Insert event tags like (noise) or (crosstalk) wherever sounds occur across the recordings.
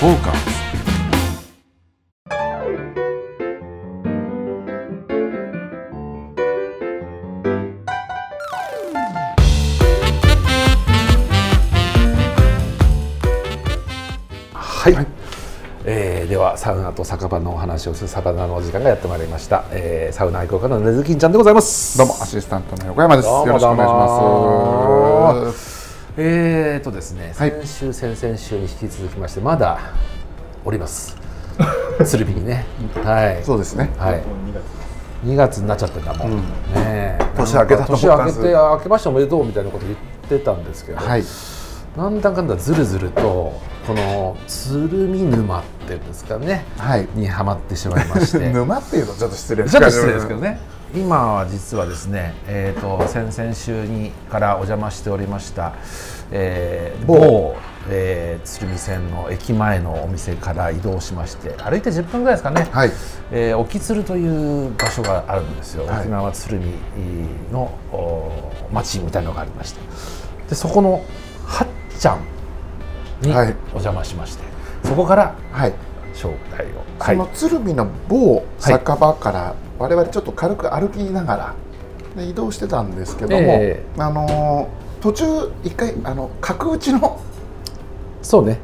フォーカスはい、えーではサウナと酒場のお話をするサバナのお時間がやってまいりました、えーサウナ愛好家のねずきんちゃんでございます。どうもアシスタントの横山です。よろしくお願いしますえーとですね、はい。先週先々週に引き続きましてまだおります。(laughs) 鶴見にね。はい。そうですね。はい。2月になっちゃってたもん、ねえ。年明けたと年明けて明けましておめでとうみたいなこと言ってたんですけど、はい。なんだかんだずるずるとこの鶴見沼っていうんですかね。はい。にはまってしまいまして。(laughs) 沼っていうとちょっと失礼ちょっと失礼ですけどね今は実はですね、えー、と先々週にからお邪魔しておりました、えー某、えー鶴見線の駅前のお店から移動しまして歩いて10分ぐらいですかね、はい。えー沖鶴という場所があるんですよ、はい。沖縄鶴見のお町みたいなのがありまして。でそこのはっちゃんにはい。お邪魔しまして、そこからはい紹介を、その鶴見の某酒場から我々ちょっと軽く歩きながらで移動してたんですけども、えあのー途中一回あの角打ちのそうね、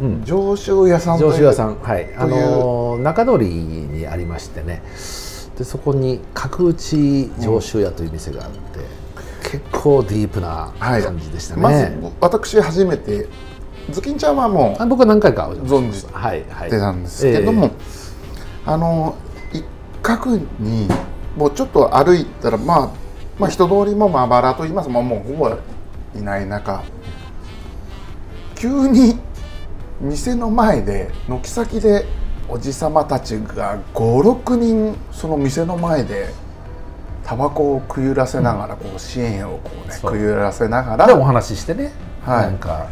うん、上州屋さん上州屋さん、はい、あのー中通りにありましてね。でそこに角打ち上州屋という店があって、結構ディープなはい。感じでしたね、まず私初めてズキンちゃんはもうあ僕は何回か存はいはい。てたんですけども、あの一角にもうちょっと歩いたら、まあ、まあ人通りもまばらと言います。ももうほぼいない中。急に店の前で軒先でおじさまたちが56人その店の前でタバコをくゆらせながら、こう支援をこうねそう。くゆらせながら。でお話ししてね、はい。なんか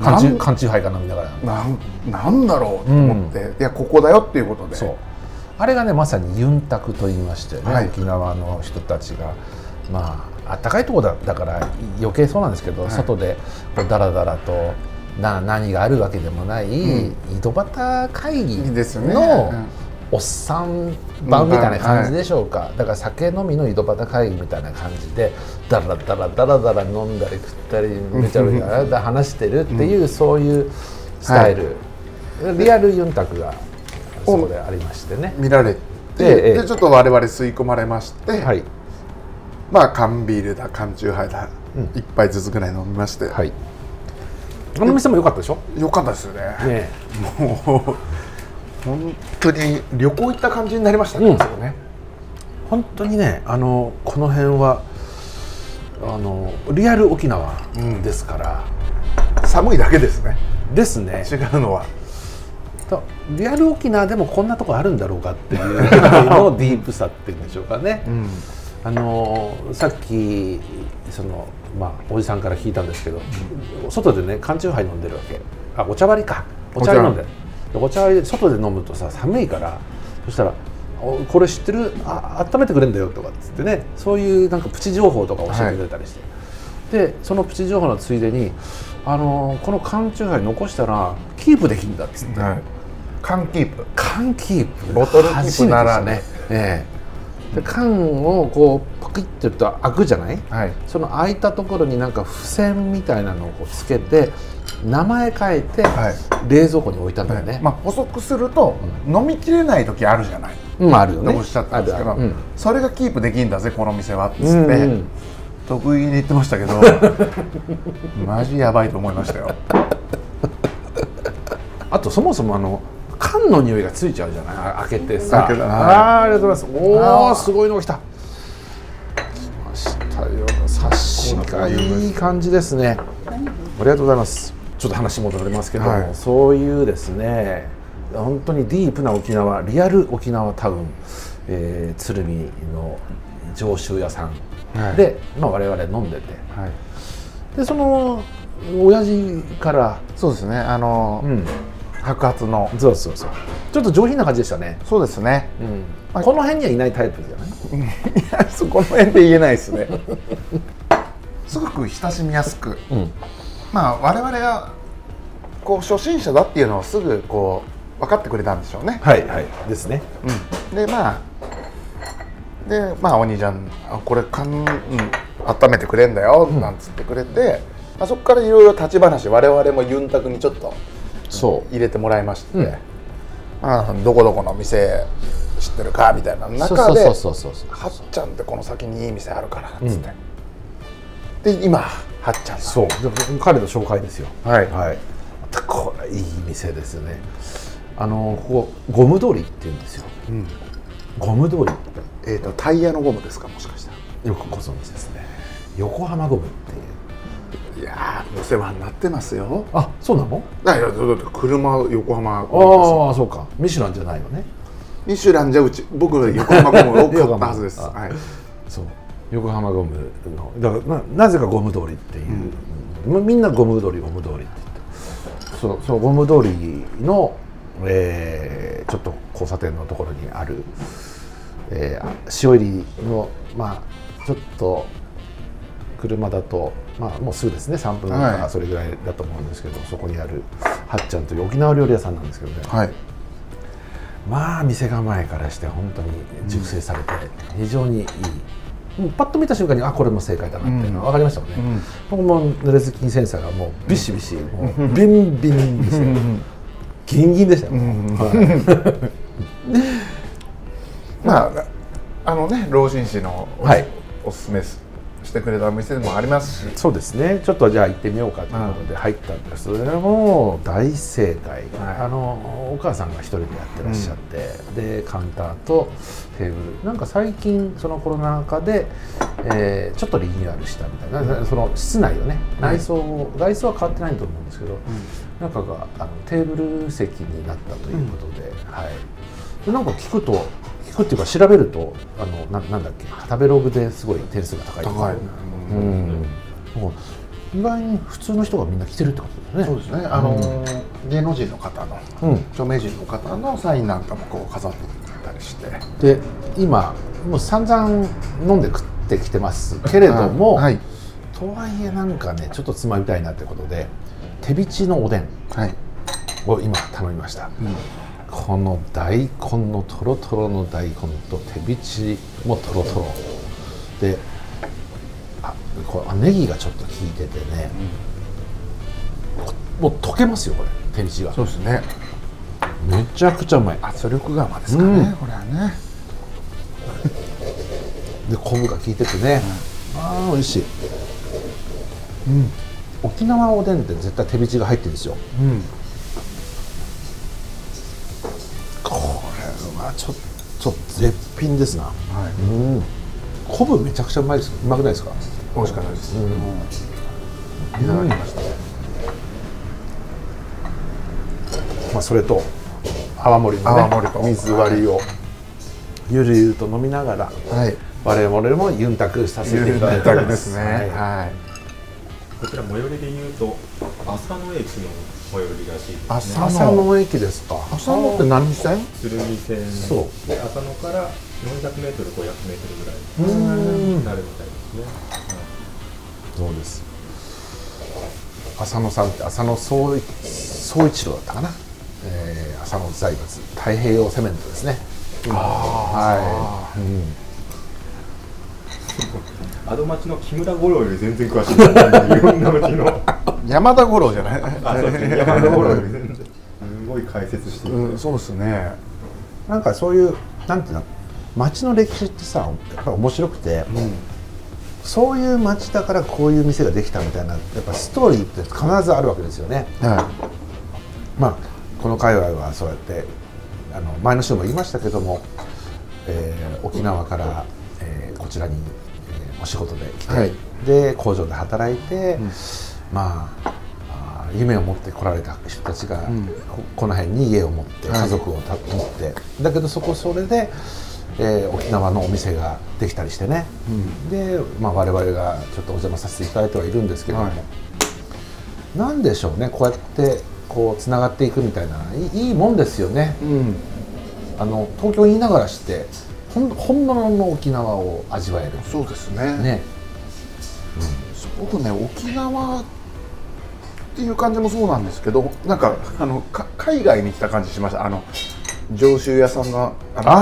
缶中缶チューハイか飲みながらなんなんだろうと思って、いやここだよっていうことで。あれがねまさにユンタクと言いましてね、はい。沖縄の人たちが。まああったかいところだだから余計そうなんですけど、はい。外でこうダラダラとな何があるわけでもない、井戸端会議いいですよね。のうんおっさん版みたいな感じでしょうか、だから酒飲みの井戸端会議みたいな感じでダラダラダラダラ飲んだり食ったりめちゃめちゃ話してるっていう、そういうスタイル、リアルユンタクがそこでありましてね。見られて、ええでちょっと我々吸い込まれまして、はい、まあ缶ビールだ缶チューハイだ、うん。一杯ずつぐらい飲みまして、はい。あの店も良かったでしょ？よかったですよね。ねもう本当に旅行行った感じになりましたね、うん。本当にね、あのこの辺はあのリアル沖縄ですから、寒いだけですね。ですね。違うのは。とリアル沖縄でもこんなとこあるんだろうかっていう (laughs) のディープさっていうんでしょうかね。うん。あのさっきそのまあおじさんから聞いたんですけど、外でね缶チューハイ飲んでるわけ。あお茶割りか。お茶割り飲んでる。でお茶外で飲むとさ寒いからそしたら「おこれ知ってる？あ温めてくれんだよ」とかっつってねそういうなんかプチ情報とか教えてくれたりして、でそのプチ情報のついでにあのこの缶チューハイ残したらキープできるんだっつって、はい。缶キープ。缶キープ。ボトルキープならね、ええ。で缶をこうパキッてやると開くじゃない？はい。その開いたところになんか付箋みたいなのをこうつけて名前書いてはい。冷蔵庫に置いたんだよね、まあ補足すると、飲みきれない時あるじゃない？うんあるよね。おっしゃったんですけど、あるある。それがキープできんだぜこの店はっつって、うんうん。うん得意に言ってましたけど (laughs) マジやばいと思いましたよ。あとそもそもあの缶の匂いがついちゃうじゃない？あ開けてさ。開けた。はい。あーありがとうございます。おおすごいのが来た。来ましたよ。冊子がいい感じですね。ありがとうございます。ちょっと話戻りますけども、はい。そういうですね本当にディープな沖縄リアル沖縄タウン、えー鶴見の上州屋さん。はい。で、まあ、我々飲んでて。はい。でその親父から、そうですね。あの、うん、白髪の。そうそうそう。ちょっと上品な感じでしたね、そうですね。うん。はい。この辺にはいないタイプじゃない？いやそこの辺で言えないですね。(laughs) すごく親しみやすく。うんまあ我々はこう初心者だっていうのをすぐこう分かってくれたんでしょうね、はいはい。ですね。うん、でまあでまあお兄ちゃんあこれかん、うん、温めてくれんだよなんつってくれて、まあ、そこからいろいろ立ち話我々もユンタクにちょっとそう。入れてもらいまして、うん。まあ、どこどこの店知ってるかみたいな中ではっちゃんってこの先にいい店あるからっつって、で今はっちゃんそう。で彼の紹介ですよ。はい。はい。これいい店ですよね。あのここゴム通りって言うんですよ。うん。ゴム通り。えー、とタイヤのゴムですか？もしかしたら。よくご存知ですね。横浜ゴムっていう。いやーお世話になってますよ。あそうなの？だから車横浜あゴあそうか。ミシュランじゃないのね。ミシュランじゃうち僕は横浜ゴムを買ったはずです、(laughs) はい、横浜ゴムのだからななぜかゴム通りっていう、うん。みんなゴム通りゴム通りって言って。そのそのゴム通りの、えーちょっと交差点のところにある、えーあ塩入りのまあちょっと車だとまあもうすぐですね。3分とはい。かそれぐらいだと思うんですけど、そこにあるはっちゃんという沖縄料理屋さんなんですけどね、はい、まあ店構えからして本当に熟成されて非常にいい、パッと見た瞬間にあこれも正解だなっていうのは分かりましたもんね、うん。僕も濡れずきセンサーがもうビシビシ、もうビンビンでしたよ、ギンギンでしたよ、はい。(laughs) まああのね老人誌のお,、はい。おすすめししてくれたお店でもありますし。そうですね。ちょっとじゃあ行ってみようかということで入ったんです。それも大正解、はい。あのお母さんが一人でやってらっしゃって、でカウンターとテーブル。なんか最近そのコロナ禍で、えーちょっとリニューアルしたみたいな、その室内をね内装を、外装は変わってないと思うんですけど、中があのテーブル席になったということで,、はい、でなんか聞くと聞くっていうか調べるとあのななんだっけ食べログですごい点数が高いとい、うん、もう意外に普通の人がみんな来てるってことですね。そうですね。あのー、芸能人の方のうん、著名人の方のサインなんかもこう飾ってたりして。で今もう散々飲んで食ってきてますけれども、はい。とはいえなんかねちょっとつまみたいなってことで手びちのおでんはい、を今頼みました、この大根のとろとろの大根と手びちもとろとろであこれあネギがちょっと効いててね、もう溶けますよこれ手びちが。そうですね。めちゃくちゃうまい。圧力釜ですかね、うん。これはね。(laughs) で昆布が効いててね、ああ美味しい、うん、沖縄おでんって絶対手びちが入ってるんですよ。うんちょっと絶品ですな。はうん。昆布めちゃくちゃうまいです。うまくないですか？い美味しかったです、うん。いただきました、まあ、それと泡盛のね泡盛と。水割りをゆるゆると飲みながらはい。我々もユンタクさせていただいてまるですね。はい。はい。こちら最寄りで言うと浅野駅の最寄りらしいですね。浅朝の駅ですか。浅野って何線？鶴見線。そう。で浅野から400メートル500メートルぐらいうん。になるみたいですね、そうです。浅野さんって浅野総一総一郎だったかな、えー、浅野財閥。太平洋セメントですね。今はい、うん。アド町の木村五郎より全然詳しい。ですいろんな町の山田五郎じゃない？山田五郎すごい解説してうん、そうですね。なんかそういうなんていうの？町の歴史ってさやっぱり面白くて、そういう町だからこういう店ができたみたいなやっぱストーリーって必ずあるわけですよね。はまあこの界隈はそうやってあの前の週も言いましたけども、えー沖縄から、えーこちらに、えーお仕事で来て、はい。で工場で働いて、まあ夢を持って来られた人たちが、ん。ここの辺に家を持ってはい。家族をた持って。だけどそこそれで、えー沖縄のお店ができたりしてね、で、まあ、我々がちょっとお邪魔させていただいてはいるんですけれども、はい。なんでしょうねこうやってこうつながっていくみたいな。いいいいもんですよね。い、うん、あの東京にいながらして本物の沖縄を味わえる。そうですね。ね。僕ね沖縄っっていう感じもそうなんですけどなんかあのか海外に来た感じしました。あの上州屋さんのあの感じとか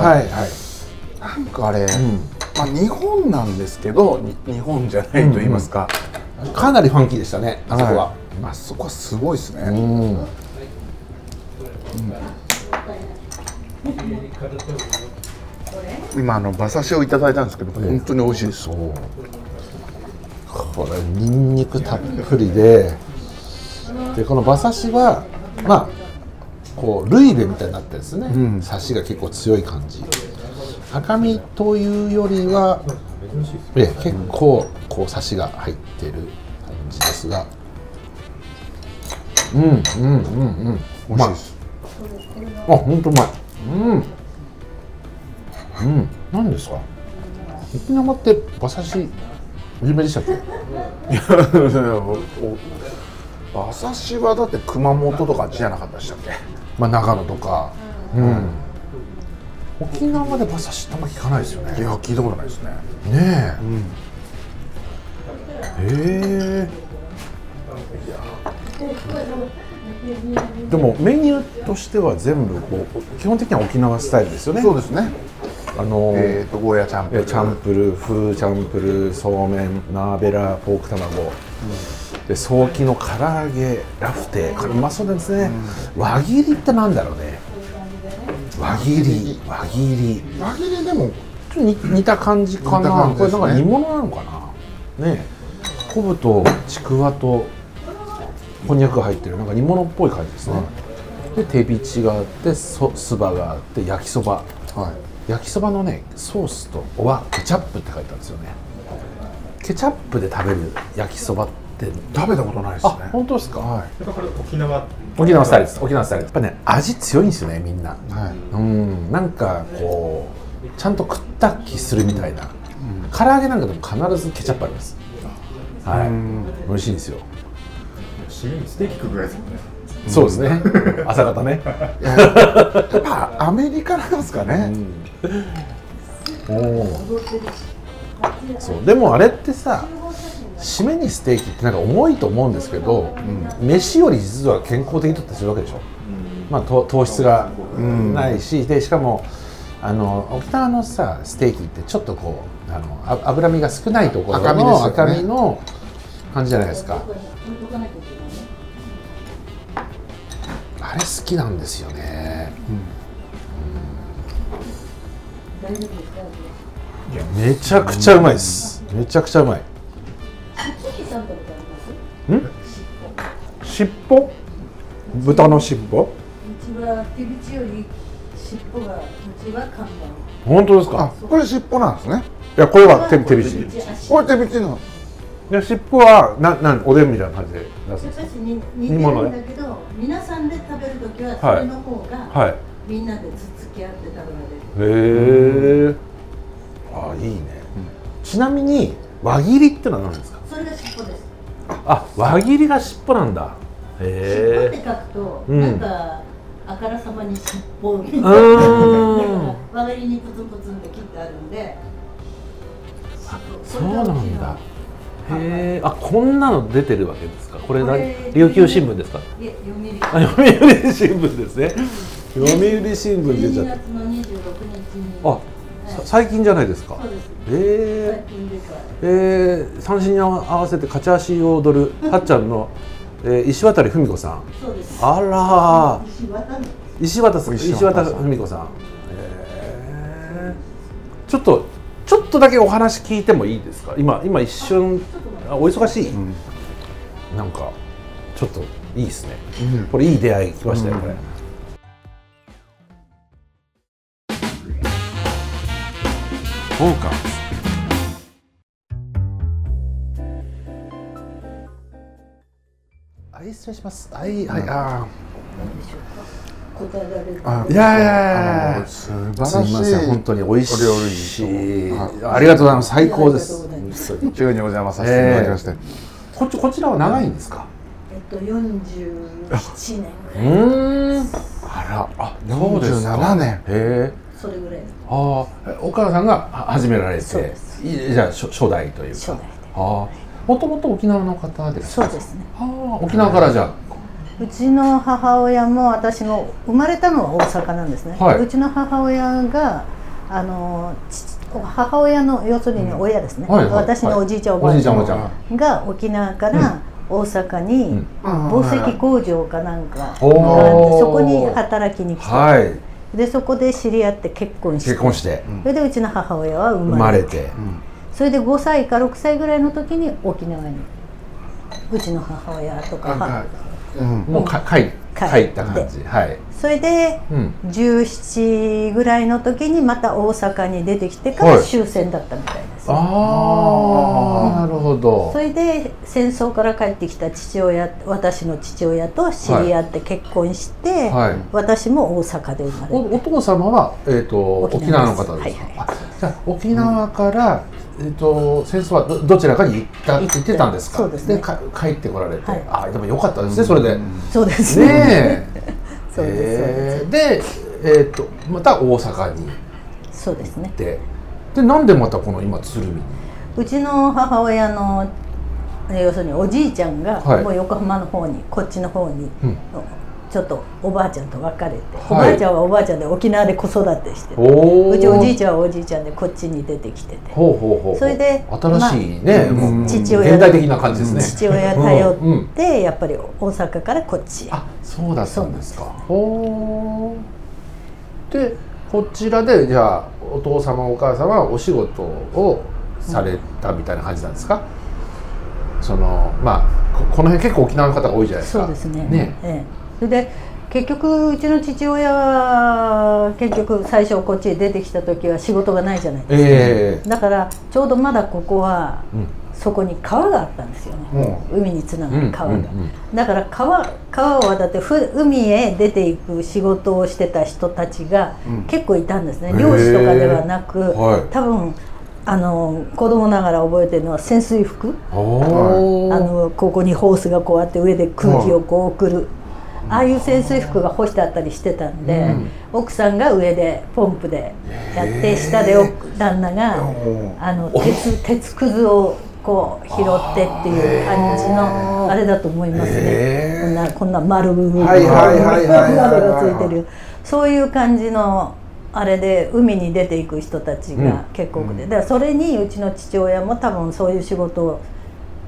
も、はいはい。なんかあれ、まあ、日本なんですけどに日本じゃないと言いますか、かなりファンキーでしたねあそこは、い。あそこはすごいですね、うん。今あの馬刺しをいただいたんですけど、本当に美味しいです。そうこれニンニクたっぷりででこの馬刺しはまあこうルイベみたいになってるんですね、ん。刺しが結構強い感じ。赤身というよりはええ結構こう刺しが入ってる感じですが。うんうんうんうん。美味しいです、あ、本当うまい。うん。うん、何ですか？沖縄って馬刺し有名でしたっけ？いやお馬刺しはだって熊本とかあっちじゃなかったでしたっけまあ長野とか。うん。沖縄で馬刺しってあんま聞かないですよいね。や聞いたことないですねねえ。へえ。でもメニューとしては全部こう基本的には沖縄スタイルですよね。そうですね。あのーえっ、とゴーヤチャンプル。えチャンプルー風チャンプルーそうめんナーベラポーク卵、で早期の唐揚げラフテー。これうまそうですね、輪切りってなんだろうね。輪切り。輪切り。輪切りでもちょっと似似た感じかな、これなんか煮物なのかな。ね昆布とちくわとこんにゃくが入ってる。なんか煮物っぽい感じですね、で手びちがあってそ酢葉があって焼きそば。はい。焼きそばのねソースとはケチャップって書いてあるんですよね。ケチャップで食べる焼きそばって食べたことないですあね本当ですか、はやっぱこれ沖縄。沖縄スタイルです。沖縄スタイル。やっぱね味強いんですよねみんな、いはい。うん。なんかこうちゃんと食った気するみたいな、唐揚げなんかでも必ずケチャップあります。はい。うん。美味しいんですよ、ステーキ食うぐらいですもんね。そうですね。(laughs) 朝方ね。いややっぱアメリカなんですかね、おおそうでもあれってさ締めにステーキってなんか重いと思うんですけど、飯より実は健康的だったりするわけでしょ、まあ、糖糖質がないし、でしかもあの沖縄のさステーキってちょっとこうあのあ脂身が少ないところの赤身の感じじゃないですかあれ好きなんですよね、いやめちゃくちゃうまいです、めちゃくちゃうまい。尻尾？豚の尻尾？うちは手びちより尻尾がうちは看本当ですか？あこれ尻尾なんですね。いやこれは板手手びちこれ手びちので尻尾はななんおでんみたいな感じで出すんです私に似てるんだけど皆さんで食べるときはそれの方が、はい。みんなでつつき合って食べられる。へえあいいね、ちなみに輪切りってのは何ですか？それが尻尾です。あ輪切りが尻尾なんだ。尻尾へえって書くと、うん。なんかあからさまに尻尾みたいな。輪切りにプツンプツンって切ってあるんで。そうなんだへえあこんなの出てるわけですか？これ何？琉球新聞ですか？いえ読売あ読売新聞ですね。読売新聞出ちゃ12っ月の26日に。たあさ最近じゃないですか？そうです。え最近出た。ー、えー、三振に合わせて勝ち足を踊る (laughs) はっちゃんの、えー、石渡文子さん。そうです。あらー。石石渡さん。石石渡文子さん。えー、ちょっととだけお話聞いてもいいですか？今今一瞬あお忙しい、なんかちょっといいですね、これいい出会い来ましたよ、これ。フォーカス。はい失礼します。はいはいあ答えられるいやいや。いやいや素晴らすみしい。ません本当に美味しい。お料理ありがとうございます。最高です。急にお邪魔させていただきまして、こっちこちらは長いんですか？えっと47年ぐうんあら。あそうですか。47年。へえ。それぐらいああ岡田さんがは始められてそうです。いじゃあ初初代というか。初代で。ああもともと沖縄の方ですそうですね。ああ沖縄からじゃうちの母親も私も生まれたのは大阪なんですね、はい。うちの母親があの父母親の要するに親ですね、はいはい私のおじいちゃん、おじいおばあちゃん。が沖縄から大阪にうん。紡績工場かなんかがあって、そこに働きに来て、はい。でそこで知り合って結婚して。結婚して。それでうちの母親は生生まれて。まれてそれで5歳か6歳ぐらいの時に沖縄に。うちの母親とかはうん。もうか帰帰って帰った感じ。はいそれでうん。17ぐらいの時にまた大阪に出てきてからはい。終戦だったみたいです、ああなるほど。それで戦争から帰ってきた父親私の父親と知り合って結婚して、はい。私も大阪で生まれて。おお父様は、えー、と沖沖縄の方ですか、はいはいあじゃあ沖縄から、えー、と戦争はどどちらかに行った行ってたんですか？そうですね。か帰ってこられて、はい。あでもよかったですね、それで。そうですね。ねえそうですえー。で、えー、とまた大阪に。行そうですね。ってでなんでまたこの今鶴見に？うちの母親のえ要するにおじいちゃんがはい。もう横浜の方にこっちの方に、うんちょっとおばあちゃんと別れて、い。おばあちゃんはおばあちゃんで沖縄で子育てしてておうちおじいちちゃんはおじいちゃんでこっちに出てきてて。ほうほうほうほう。それで新しいね、父親現代的な感じですね。父親頼ってやっぱり大阪からこっちへ。あそうだったんですか。ほー。でこちらでじゃあお父様お母様はお仕事をされたみたいな感じなんですか、そのまあここの辺結構沖縄の方が多いじゃないですか。そうですね。ね。ええ、それで結局うちの父親は結局最初こっちへ出てきた時は仕事がないじゃないですか、ええ。だからちょうどまだここはうん。そこに川があったんですよね、海につながる川が、うん。うん。うんだから川川を渡ってふ海へ出ていく仕事をしてた人たちが結構いたんですね、漁師とかではなく、はい。多分あの子供ながら覚えてるのは潜水服、あのここにホースがこうあって上で空気をこう送る、ああいう潜水服が干してあったりしてたんで、奥さんが上でポンプでやって下でお旦那があの鉄鉄くずをこう拾ってっていう感じのあれだと思いますね。こんなこんな丸部分はいはいはいはいはい。がついてる。そういう感じのあれで海に出ていく人たちが結構多くて、だからそれにうちの父親も多分そういう仕事を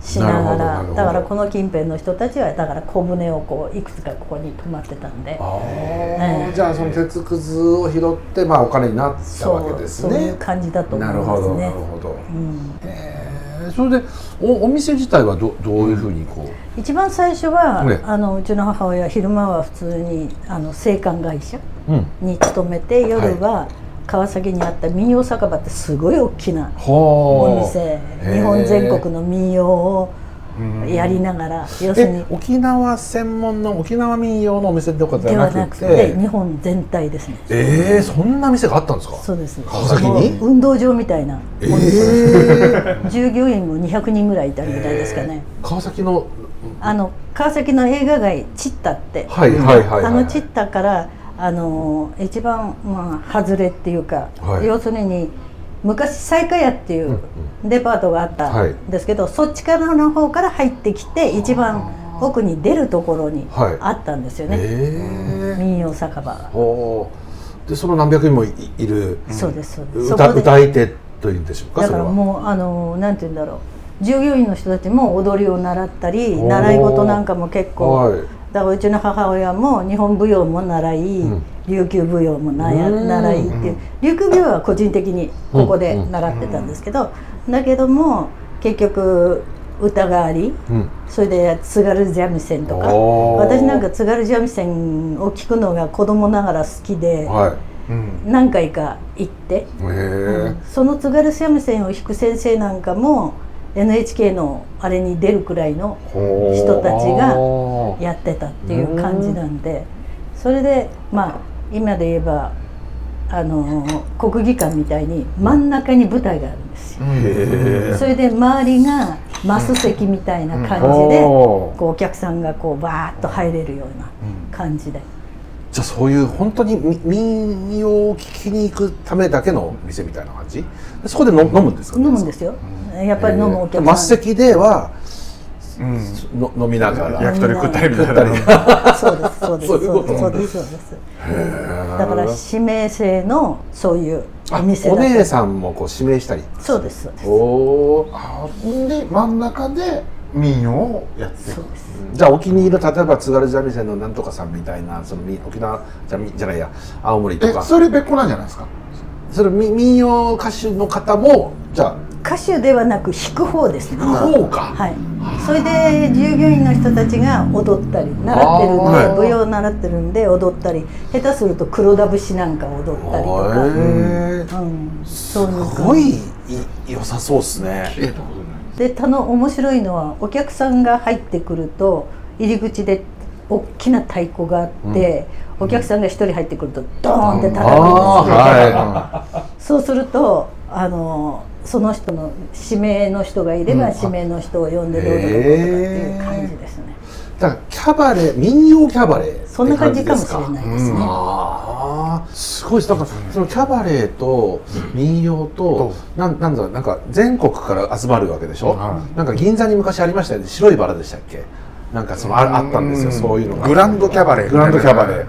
しながらだからこの近辺の人たちはだから小舟をこういくつかここに泊まってたんで。ええ。じゃあその鉄くずを拾ってまあお金になったわけですそういうね感じだと思いなるほどますねなるほど、うん。えーそれでおお店自体はどどういうふうにこう、一番最初は、ね。あのうちの母親昼間は普通にあの青函会社うん。に勤めて夜は川崎にあった民謡酒場ってすごい大きなほお店。日本全国の民謡をやりながら要するにえ沖縄専門の沖縄民謡のお店とかじではなくて？て日本全体ですね。えー、そんな店があったんですか？そうです。川崎に？運動場みたいなもえー、従業員も200人ぐらいいたみたいですかね、川崎のあの川崎の映画街チッタって、はいはいはいはい。あのチッタからあの一番まあ外れっていうか、はい。要するに昔西華屋っていうデパートがあったはい。んですけど、そっちからの方から入ってきて一番奥に出るところにはい。あったんですよね、えー、民謡酒場。が、でその何百人もいいる。そうですそうです。そ歌歌い手というんでしょうかだからもうあのなんて言うんだろう。従業員の人たちも踊りを習ったり習い事なんかも結構、はいだからうちの母親も日本舞踊も習い、ん。琉球舞踊も習いっていう琉球舞踊は個人的にここで習ってたんですけど、だけども結局歌がありうん。それで津軽三味線とか私なんか津軽三味線を聞くのが子供ながら好きでは何回か行って、いへえその津軽三味線を弾く先生なんかも NHK のあれに出るくらいの人たちがやってたっていう感じなんでそれでまあ今で言えばあの国技館みたいに真ん中に舞台があるんですよ。それで周りがマス席みたいな感じで、こうお客さんがこうバーッと入れるような感じで。じゃあそういう本当にみ民謡を聞きに行くためだけの店みたいな感じ？でそこでの飲むんですか、飲むんですよ、やっぱり飲むお客さん、末席ではうん。の飲みながら。焼き鳥食ったりみたいな。そうですそうです。そうですそうですだから指名制のそういうおあ店だったお姉さんもこう指名したり？そうですそうです。おおあで真ん中で民謡をやってるじゃあお気に入りの例えば津軽三味線のなんとかさんみたいなそのみ沖縄じゃみじゃないや青森とえかそれ別個なんじゃないですか？それみ民謡歌手の方もじゃ歌手ではなく弾く方ですね。あこうか、はい。それで従業員の人たちが踊ったり習ってるんで、舞踊を習ってるんで踊ったり下手すると黒田節なんか踊ったりとか、へえうん、そういうすごいい良さそうですねでたの面白いのはお客さんが入ってくると入り口で大きな太鼓があって、お客さんが一人入ってくるとドーンって叩くんですよ、あそうするとあのその人の指名の人がいれば、うん。指名の人を呼んでどうぞどうぞっていう感じですね、だからキャバレー民謡キャバレーそんな感じかもしれいないですね、ああすごいです。だからそのキャバレーと民謡となんなんだなんか全国から集まるわけでしょ、はなんか銀座に昔ありましたよね。白いバラでしたっけ？なんかそのああったんですよそういうのが。グランドキャバレーグランドキャバレー。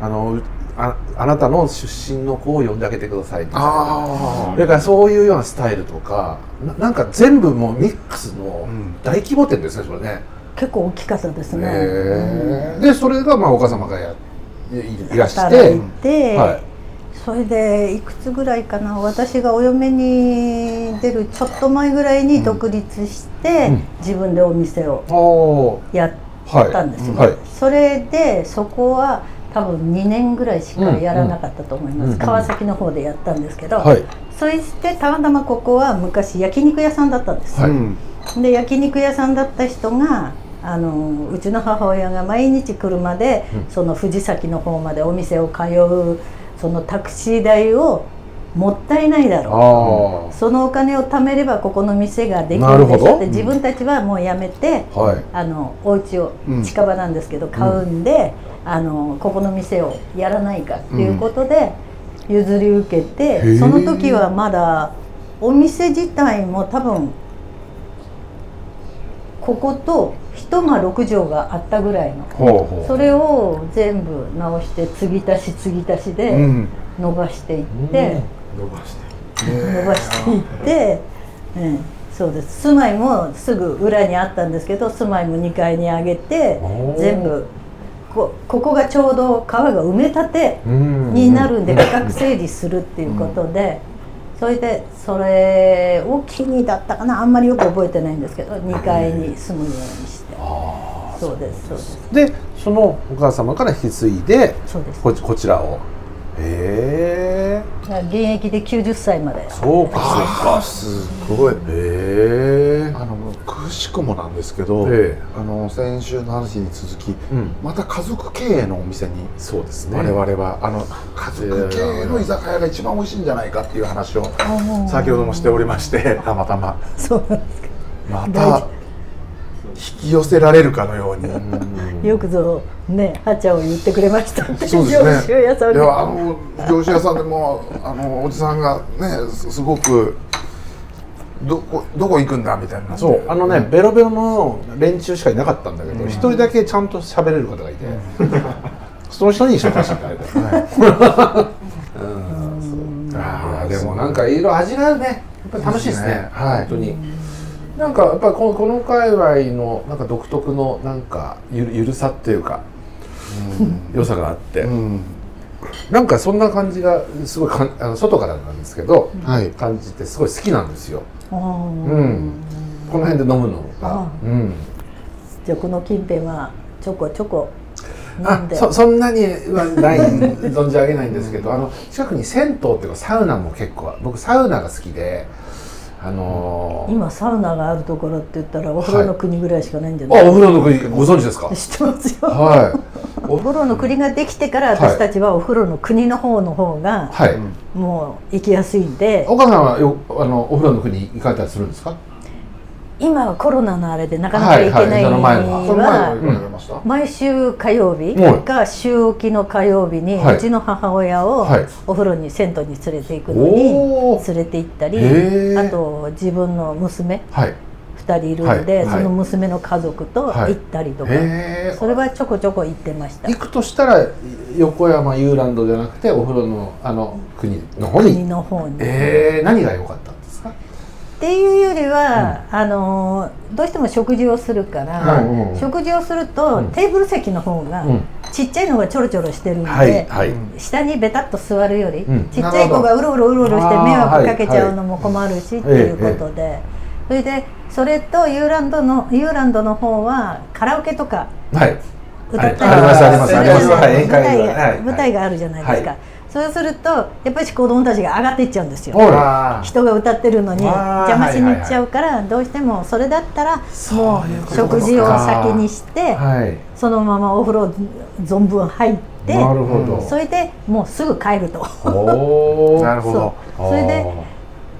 あのうああなたの出身の子を呼んであげてくださいみたいなあだからそういうようなスタイルとかななんか全部もうミックスの大規模店ですねそれね、結構大きかったですね、でそれがまあお母様がやいいらして。働いて、はい。それでいくつぐらいかな。私がお嫁に出るちょっと前ぐらいに独立して、うん。自分でお店をやったんですよ、はい。はい。それでそこは多分2年ぐらいしかやらなかったと思います、うん。川崎の方でやったんですけど、はい。そしてたまたまここは昔焼肉屋さんだったんです、はい。うんで焼肉屋さんだった人があのうちの母親が毎日車で、うん。その藤崎の方までお店を通うそのタクシー代をもったいないだろう。あそのお金を貯めればここの店ができなるでしょって自分たちはもうやめて、あはい。あのお家をうん近場なんですけど買うんで、あのここの店をやらないかっていうことで譲り受けへて、ーその時はまだお店自体も多分ここと一間6畳があったぐらいの。ほうほう。それを全部直して継ぎ足し継ぎ足しうでん。伸ばしていって。伸ばして伸ばしていって、うん、そうです。住まいもすぐ裏にあったんですけど住まいも2階に上げて全部こここがちょうど川が埋め立てうん。になるんで価格整理するっていうことで、それでそれを機にだったかな。あんまりよく覚えてないんですけど2階に住むようにして。そうですそうですでそのお母様から引き継いでそうです。ここちらを。へえ現役で90歳まで。そうかそうか。すごい。へえくしくもなんですけど、ええ。あの先週の話に続き、うん。また家族経営のお店にそうですね。我々はあの家族経営の居酒屋が一番美味しいんじゃないかっていう話を先ほどもしておりまして (laughs) たまたま。そうなんですか。ま大た事引き寄せられるかのように。よくぞねはちゃんを言ってくれました。ねそうですね。あの業者屋さんでもあのおじさんがねすすごくどこどこ行くんだみたいな。そう。あのね、ベロベロの連中しかいなかったんだけど一、人だけちゃんと喋れる方がいて、(laughs) その人に紹介して (laughs) い。ただいた、ああでもなんかいろいろ味があるね。やっぱり楽しいですね。はい。本当に。なんかやっぱりこのこの界隈のなんか独特のなんかゆるゆるさっていうか、良さがあって、うん。なんかそんな感じがすごいかんあの外からなんですけど、はい。感じてすごい好きなんですよ、うん、この辺で飲むのが。あ、うん、じゃあこの近辺はちょこちょこ飲あんで。そそんなにはない存じ上げないんですけどあの近くに銭湯っていうかサウナも結構僕サウナが好きであのー今サウナがあるところって言ったらお風呂の国ぐらいしかないんじゃない、あお風呂の国ご存知ですか？知ってますよ、はいお風呂の国ができてから私たちはお風呂の国の方の方がはい、もう行きやすいんで、岡さんはよあのお風呂の国行かれたりするんですか？今はコロナのあれでなかなか行けないの前は毎週火曜日はい。か週置きの火曜日にはい。うちの母親をはい。お風呂に銭湯に連れて行くのおにー。連れて行ったりあと自分の娘はい2人いるんで、はいはい。その娘の家族とはい。行ったりとか、それはちょこちょこ行ってました。行くとしたら横山ユーランドじゃなくてお風呂のあの国の方国にの方に。えー、何が良かったんですか？っていうよりは、あのーどうしても食事をするから、うんうん食事をすると、うん。テーブル席の方が、うん。ちっちゃいのがちょろちょろしてるんで、はいはい。下にベタっと座るより、うん。ちっちゃい子がうろうろうろうろして迷惑かけちゃうのも困るし、っていうことで、それでそれとユーランドのユーランドの方はカラオケとかはい。歌ったりありまする舞台が、はい。舞台があるじゃないですか、はい。そうするとやっぱり子供たちが上がっていっちゃうんですよ。人が歌ってるのに邪魔しに行っちゃうからどうしてもそれだったらもう食事を先にしてはい。そのままお風呂存分入ってなるほど。それでもうすぐ帰ると。おお (laughs) なるほど。それで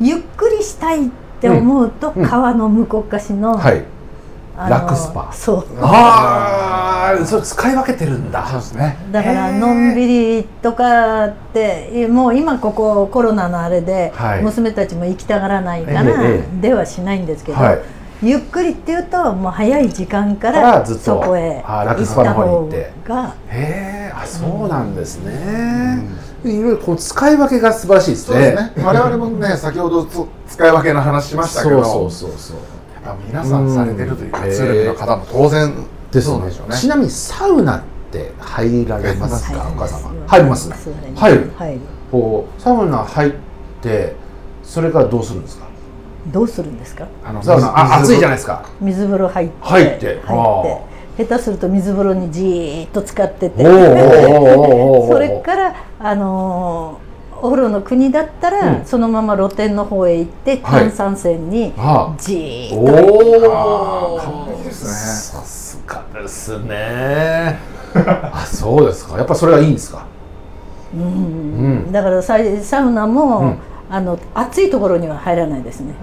ゆっくりしたいって思うとうん。川の向こう岸のはい。ラクスパそう。ああそれ使い分けてるんだ。そうですね。だからのんびりとかってもう今ここコロナのあれではい。娘たちも行きたがらないからええではしないんですけど、はい。ゆっくりっていうともう早い時間かかららずっと。そこへ行った方がへえあそうなんですね、いろいろこう使い分けが素晴らしいですね。そうですね。我々もね先ほどつ使い分けの話しましたけど。そうそうそうやっぱ皆さんされてるというかうんツールの方も当然ですね。ちなみにサウナって入られますか、お母様？入ります？入る？入るこうサウナ入ってそれからどうするんですか？どうするんですか？あのサウナあ暑いじゃないですか。水風呂入って。入って。入って下手すると水風呂にじーっと使ってて。それからあのーお風呂の国だったら、うん。そのまま露天の方へ行ってはい。炭酸泉にはあ。じーっと。おお完璧ですね。さすがですね。(laughs) あそうですか。やっぱそれがいいんですか？うん。うん。だからサイサウナも、うんあの暑いところには入らないですね。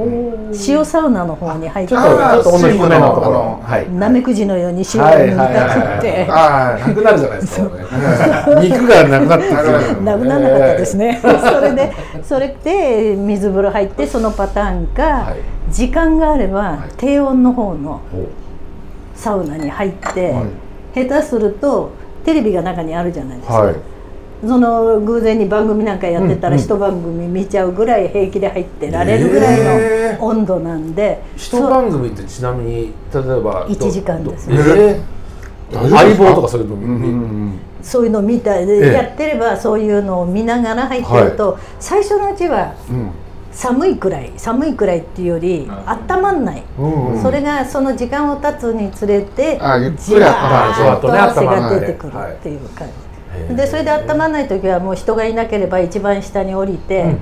塩サウナの方に入ってちょっとちあーょっと温度低めのところ。はい。なめくじのように塩をはい塗りたくってあなくなるじゃないですか (laughs) 肉がなくなってなくなる。(laughs) なくならなかったですね、それでそれで水風呂入ってそのパターンか、はい。時間があれば、はい。低温の方のほう。サウナに入って、は下手するとテレビが中にあるじゃないですか、はいその偶然に番組なんかやってたら一番組見ちゃうぐらい平気で入ってられるぐらいえの温度なんで、一番組ってちなみに例えばど1時間ですどえー相棒とかそういうのうんうんうん。そういうの見たりええ。やってればそういうのを見ながら入ってると、最初のうちはうん。寒いくらい寒いくらいっていうより温まんない、うんうんそれがその時間を経つにつれてじわーっと汗が出てくるはいっていう感へじ、ーでそれで温まらない時はもう人がいなければ一番下に降りて、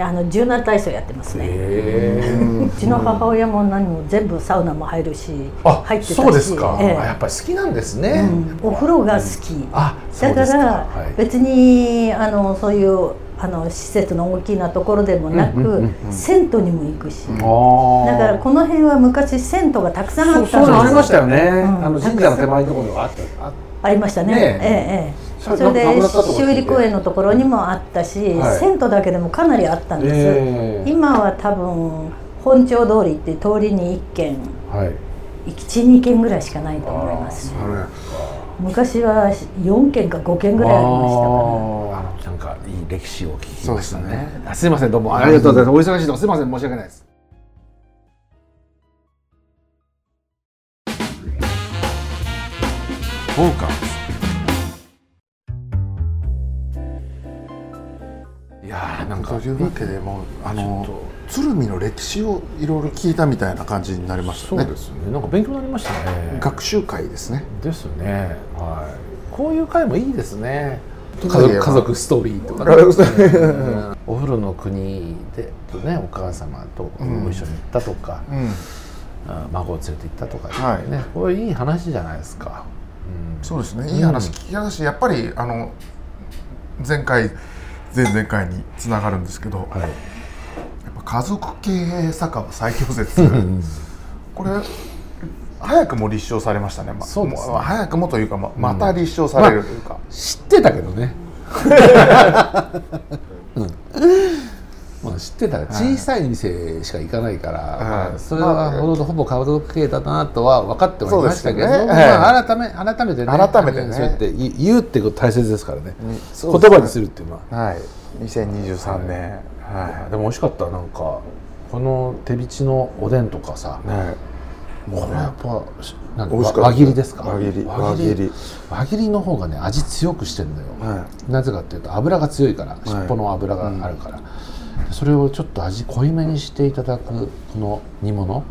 あの柔軟体操やってますね、へうちの母親も何も全部サウナも入るしあ入ってたし。そうですか、えやっぱり好きなんですね、うん。お風呂が好き、だですか。からはい。別にあのそういうあの施設の大きなところでもなく、うんうんうん銭湯にも行くし、だからこの辺は昔銭湯がたくさんあったそうそうありましたよね、うん。あの神社の手前のところにはあった。あありましたね。ねええええそれで修理公園のところにもあったし、はい。銭湯だけでもかなりあったんです、ええ。今は多分本町通りって通りに1軒はい。12軒ぐらいしかないと思いますね。昔は4軒か5軒ぐらいありましたから。なんかいい歴史を聞きましたそうですねね。あすいませんどうも。ありがとうございます。お忙しいとこすいません申し訳ないですいうわけでもうあの鶴見の歴史をいろいろ聞いたみたいな感じになりましたね。そうですね。なんか勉強になりましたね。学習会ですね。ですね。はい。こういう回もいいですね。家族家族ストーリーとかね。うん。お風呂の国でとねお母様とご一緒に行ったとか、うん。あ孫を連れて行ったとか、はい。ねこれいい話じゃないですか、うん。そうですね。いい話聞きたしやっぱりあの前回前々回につながるんですけど、はい。やっぱ家族経営酒場最強説。これ早くも立証されましたね,、まそうですね。も早くもというかままた立証されるというか、知ってたけどね、(laughs) うんまあ、知ってた小さい店しか行かないから、はい。まあそれはほとほぼ顔時計だなとは分かってはいましたけど、ね。まあ、改め改めてね。改めてねそうやって言言うってこと大切ですからね、ね。言葉にするっていうのは。はい。2023年。はでも美味しかったなんか。この手びちのおでんとかさ、い、はいこれやっぱなん輪切りですか？輪切り。輪切り。輪切り。の方がね味強くしてんだよ、はなぜかっていうと油が強いから。尻尾の油があるから、それをちょっと味濃いめにしていただくこの煮物。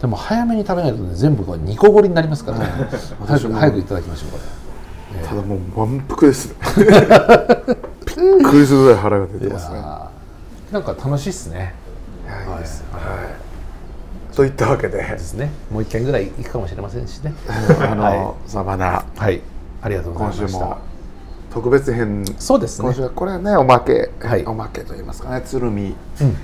でも早めに食べないとね全部これ煮こごりになりますからね。早く早くいただきましょうこれ。ただもう満腹です。ね (laughs) びっくりするぐらい腹が出てますね。なんか楽しいっすね。いやいいですはい。といったわけで。ですね。もう一回ぐらい行くかもしれませんしね。あの、(laughs) はサバナはい。ありがとうござい今週ました。も特別編。そうですね。これはねおまけ、はい。おまけと言いますかね。鶴見。うん。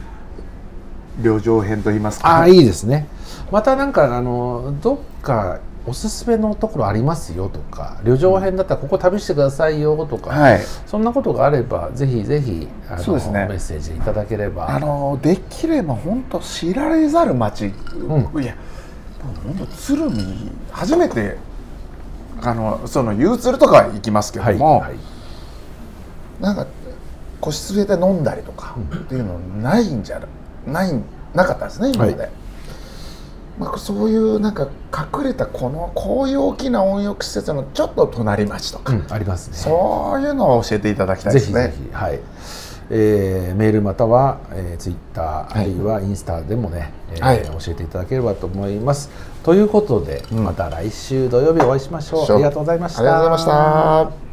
旅情編と言いますかああいいですね。またなんかあのどっかおすすめのところありますよとか旅情編だったらここ旅してくださいよとか、はい。そんなことがあればぜひぜひあのそうですね。メッセージいただければ。あのできれば本当知られざる町、ん。いや本当鶴見初めてあのそのゆうつるとかは行きますけども、はいなんか個室で飲んだりとかっていうのないんじゃないなかったですね今まで、はいまあ、そういうなんか隠れたこのこういう大きな温浴施設のちょっと隣町とか、うんありますね。そういうのを教えていただきたいぜひですね。ぜひはいえーメールまたは、えー、ツイッターあはい。るいはインスタでもね、えーはい。教えていただければと思います。ということで、ん。また来週土曜日お会いしましょう。しょう。ありがとうございました。ありがとうございました